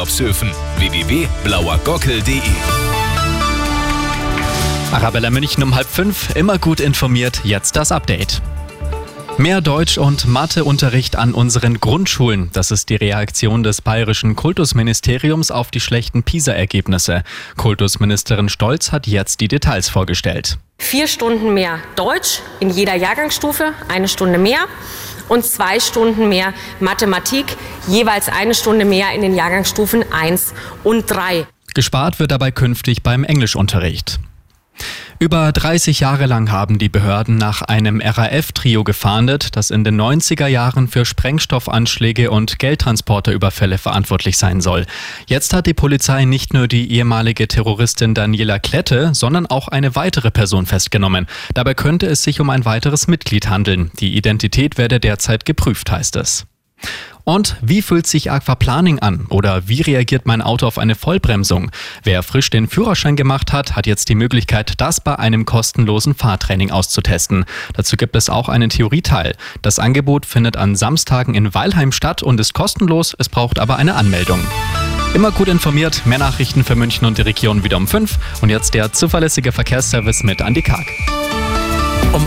Urlaubshöfen. www.blauergockel.de Arabella München um halb fünf, immer gut informiert, jetzt das Update. Mehr Deutsch- und Matheunterricht an unseren Grundschulen. Das ist die Reaktion des bayerischen Kultusministeriums auf die schlechten PISA-Ergebnisse. Kultusministerin Stolz hat jetzt die Details vorgestellt. Vier Stunden mehr Deutsch in jeder Jahrgangsstufe, eine Stunde mehr. Und zwei Stunden mehr Mathematik, jeweils eine Stunde mehr in den Jahrgangsstufen 1 und 3. Gespart wird dabei künftig beim Englischunterricht. Über 30 Jahre lang haben die Behörden nach einem RAF-Trio gefahndet, das in den 90er Jahren für Sprengstoffanschläge und Geldtransporterüberfälle verantwortlich sein soll. Jetzt hat die Polizei nicht nur die ehemalige Terroristin Daniela Klette, sondern auch eine weitere Person festgenommen. Dabei könnte es sich um ein weiteres Mitglied handeln. Die Identität werde derzeit geprüft, heißt es. Und wie fühlt sich Aquaplaning an? Oder wie reagiert mein Auto auf eine Vollbremsung? Wer frisch den Führerschein gemacht hat, hat jetzt die Möglichkeit, das bei einem kostenlosen Fahrtraining auszutesten. Dazu gibt es auch einen Theorieteil. Das Angebot findet an Samstagen in Weilheim statt und ist kostenlos, es braucht aber eine Anmeldung. Immer gut informiert, mehr Nachrichten für München und die Region wieder um 5 und jetzt der zuverlässige Verkehrsservice mit Andy Karg. Um